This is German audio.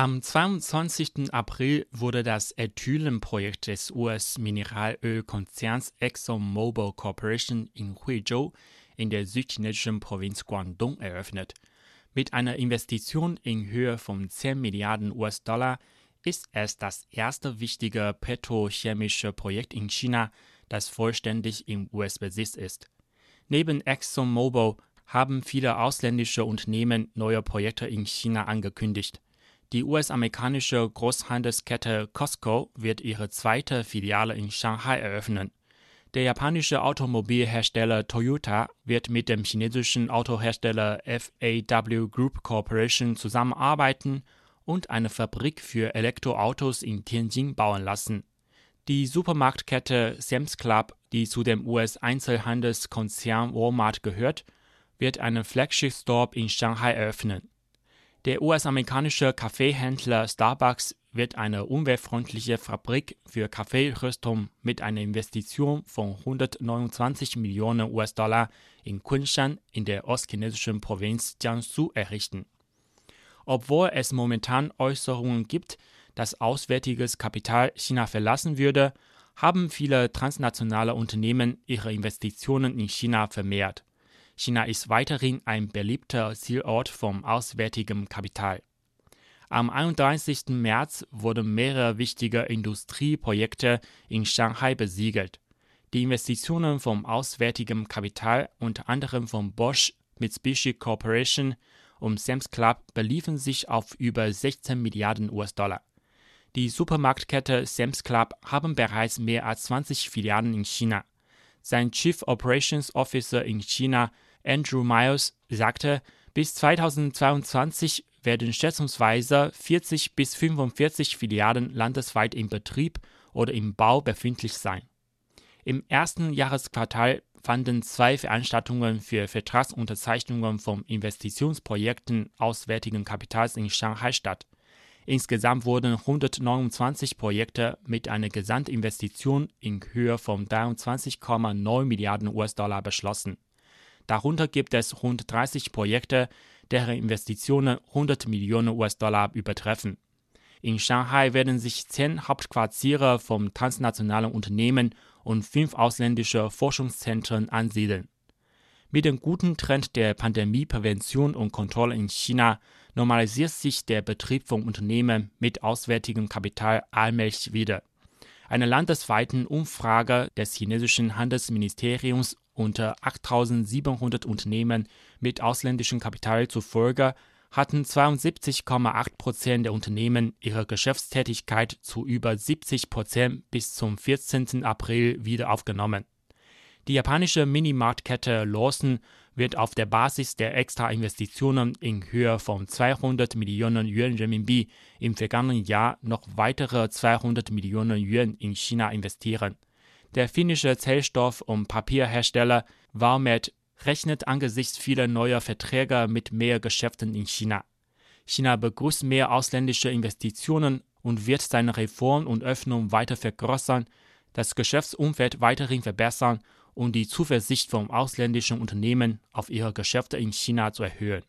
Am 22. April wurde das Ethylenprojekt des US-Mineralölkonzerns ExxonMobil Corporation in Huizhou in der südchinesischen Provinz Guangdong eröffnet. Mit einer Investition in Höhe von 10 Milliarden US-Dollar ist es das erste wichtige petrochemische Projekt in China, das vollständig im US-Besitz ist. Neben ExxonMobil haben viele ausländische Unternehmen neue Projekte in China angekündigt. Die US-amerikanische Großhandelskette Costco wird ihre zweite Filiale in Shanghai eröffnen. Der japanische Automobilhersteller Toyota wird mit dem chinesischen Autohersteller FAW Group Corporation zusammenarbeiten und eine Fabrik für Elektroautos in Tianjin bauen lassen. Die Supermarktkette Sam's Club, die zu dem US-Einzelhandelskonzern Walmart gehört, wird einen Flagship Store in Shanghai eröffnen. Der US-amerikanische Kaffeehändler Starbucks wird eine umweltfreundliche Fabrik für Kaffeeröstung mit einer Investition von 129 Millionen US-Dollar in Kunshan in der ostchinesischen Provinz Jiangsu errichten. Obwohl es momentan Äußerungen gibt, dass auswärtiges Kapital China verlassen würde, haben viele transnationale Unternehmen ihre Investitionen in China vermehrt. China ist weiterhin ein beliebter Zielort vom auswärtigen Kapital. Am 31. März wurden mehrere wichtige Industrieprojekte in Shanghai besiegelt. Die Investitionen vom auswärtigen Kapital, unter anderem von Bosch, Mitsubishi Corporation und Sam's Club, beliefen sich auf über 16 Milliarden US-Dollar. Die Supermarktkette Sam's Club haben bereits mehr als 20 Filialen in China. Sein Chief Operations Officer in China Andrew Miles sagte, bis 2022 werden schätzungsweise 40 bis 45 Filialen landesweit im Betrieb oder im Bau befindlich sein. Im ersten Jahresquartal fanden zwei Veranstaltungen für Vertragsunterzeichnungen von Investitionsprojekten auswärtigen Kapitals in Shanghai statt. Insgesamt wurden 129 Projekte mit einer Gesamtinvestition in Höhe von 23,9 Milliarden US-Dollar beschlossen. Darunter gibt es rund 30 Projekte, deren Investitionen 100 Millionen US-Dollar übertreffen. In Shanghai werden sich zehn Hauptquartiere von transnationalen Unternehmen und fünf ausländische Forschungszentren ansiedeln. Mit dem guten Trend der Pandemieprävention und Kontrolle in China normalisiert sich der Betrieb von Unternehmen mit auswärtigem Kapital allmählich wieder. Einer landesweiten Umfrage des chinesischen Handelsministeriums unter 8700 Unternehmen mit ausländischem Kapital zufolge hatten 72,8 Prozent der Unternehmen ihre Geschäftstätigkeit zu über 70 Prozent bis zum 14. April wieder aufgenommen. Die japanische Minimarktkette Lawson wird auf der Basis der Extrainvestitionen in Höhe von 200 Millionen Yuan Renminbi im vergangenen Jahr noch weitere 200 Millionen Yuan in China investieren. Der finnische Zellstoff- und Papierhersteller Valmet rechnet angesichts vieler neuer Verträge mit mehr Geschäften in China. China begrüßt mehr ausländische Investitionen und wird seine Reform und Öffnung weiter vergrößern, das Geschäftsumfeld weiterhin verbessern und die Zuversicht von ausländischen Unternehmen auf ihre Geschäfte in China zu erhöhen